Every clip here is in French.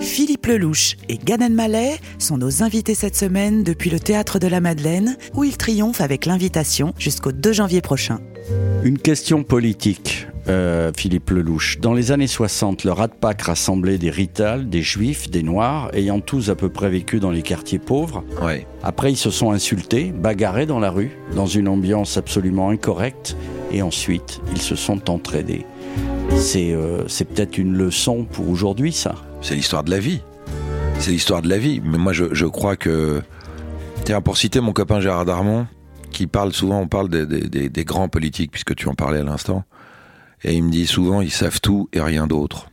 Philippe Lelouch et Gad Elmaleh sont nos invités cette semaine depuis le Théâtre de la Madeleine, où ils triomphent avec l'invitation jusqu'au 2 janvier prochain. Une question politique, euh, Philippe Lelouch. Dans les années 60, le Rat Pack rassemblait des Rital, des Juifs, des Noirs, ayant tous à peu près vécu dans les quartiers pauvres. Ouais. Après, ils se sont insultés, bagarrés dans la rue, dans une ambiance absolument incorrecte, et ensuite, ils se sont entraînés. C'est euh, c'est peut-être une leçon pour aujourd'hui, ça. C'est l'histoire de la vie. C'est l'histoire de la vie. Mais moi, je, crois que. Tiens, pour citer mon copain Gérard Darmon, qui parle souvent, on parle des, des- grands politiques, puisque tu en parlais à l'instant. Et il me dit souvent, ils savent tout et rien d'autre.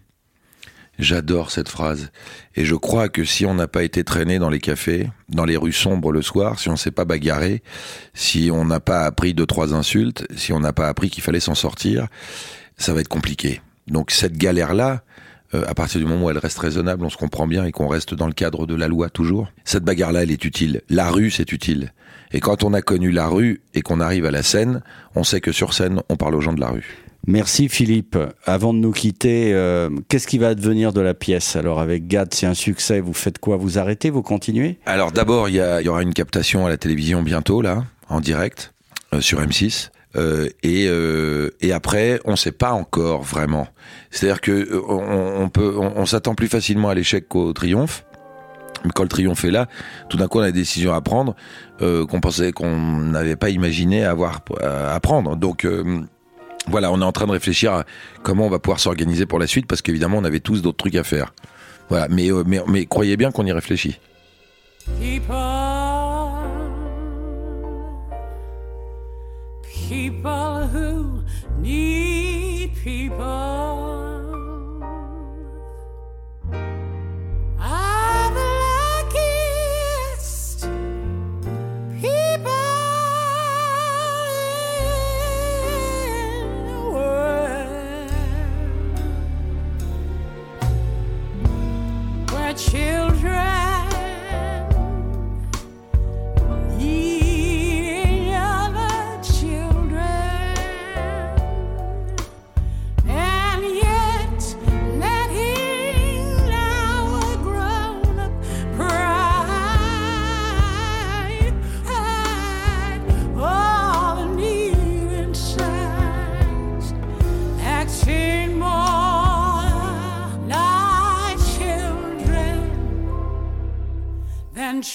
J'adore cette phrase. Et je crois que si on n'a pas été traîné dans les cafés, dans les rues sombres le soir, si on s'est pas bagarré, si on n'a pas appris deux, trois insultes, si on n'a pas appris qu'il fallait s'en sortir, ça va être compliqué. Donc cette galère-là, à partir du moment où elle reste raisonnable, on se comprend bien et qu'on reste dans le cadre de la loi toujours, cette bagarre-là, elle est utile. La rue, c'est utile. Et quand on a connu la rue et qu'on arrive à la scène, on sait que sur scène, on parle aux gens de la rue. Merci Philippe. Avant de nous quitter, euh, qu'est-ce qui va advenir de la pièce? Alors avec Gad, c'est un succès, vous faites quoi? Vous arrêtez? Vous continuez? Alors d'abord, il y, a- il y aura une captation à la télévision bientôt, là, en direct, euh, sur M6. Euh, et, euh, et après, on sait pas encore vraiment. C'est-à-dire que euh, on, peut, on, s'attend plus facilement à l'échec qu'au triomphe. Mais quand le triomphe est là, tout d'un coup, on a des décisions à prendre qu'on pensait qu'on n'avait pas imaginé avoir à prendre. Donc voilà, on est en train de réfléchir à comment on va pouvoir s'organiser pour la suite, parce qu'évidemment, on avait tous d'autres trucs à faire. Voilà, mais, mais, croyez bien qu'on y réfléchit. People who need people. Are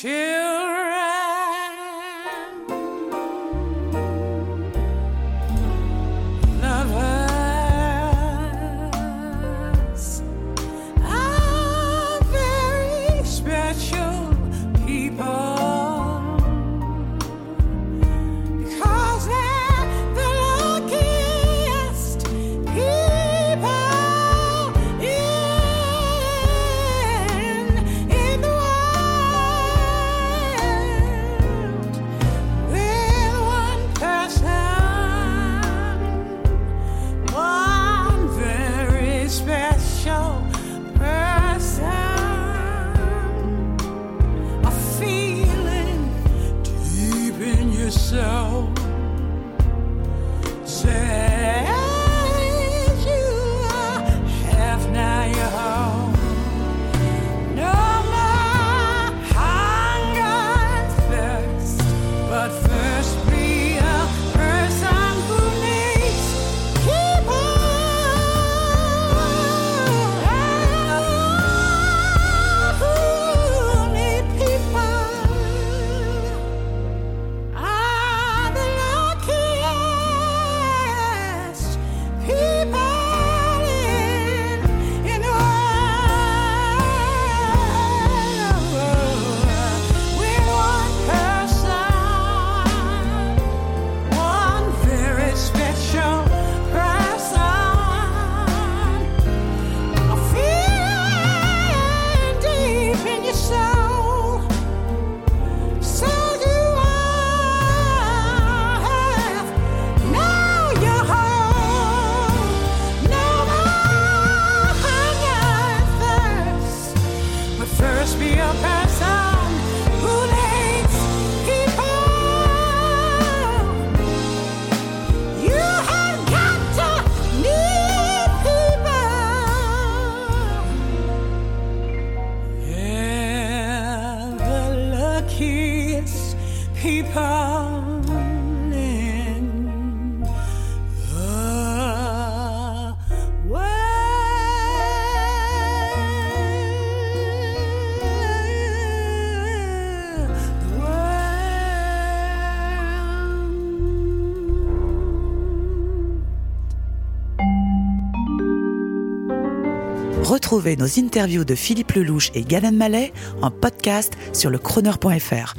children. Retrouvez nos interviews de Philippe Lelouch et Ganan Mallet en podcast sur le crooner.fr.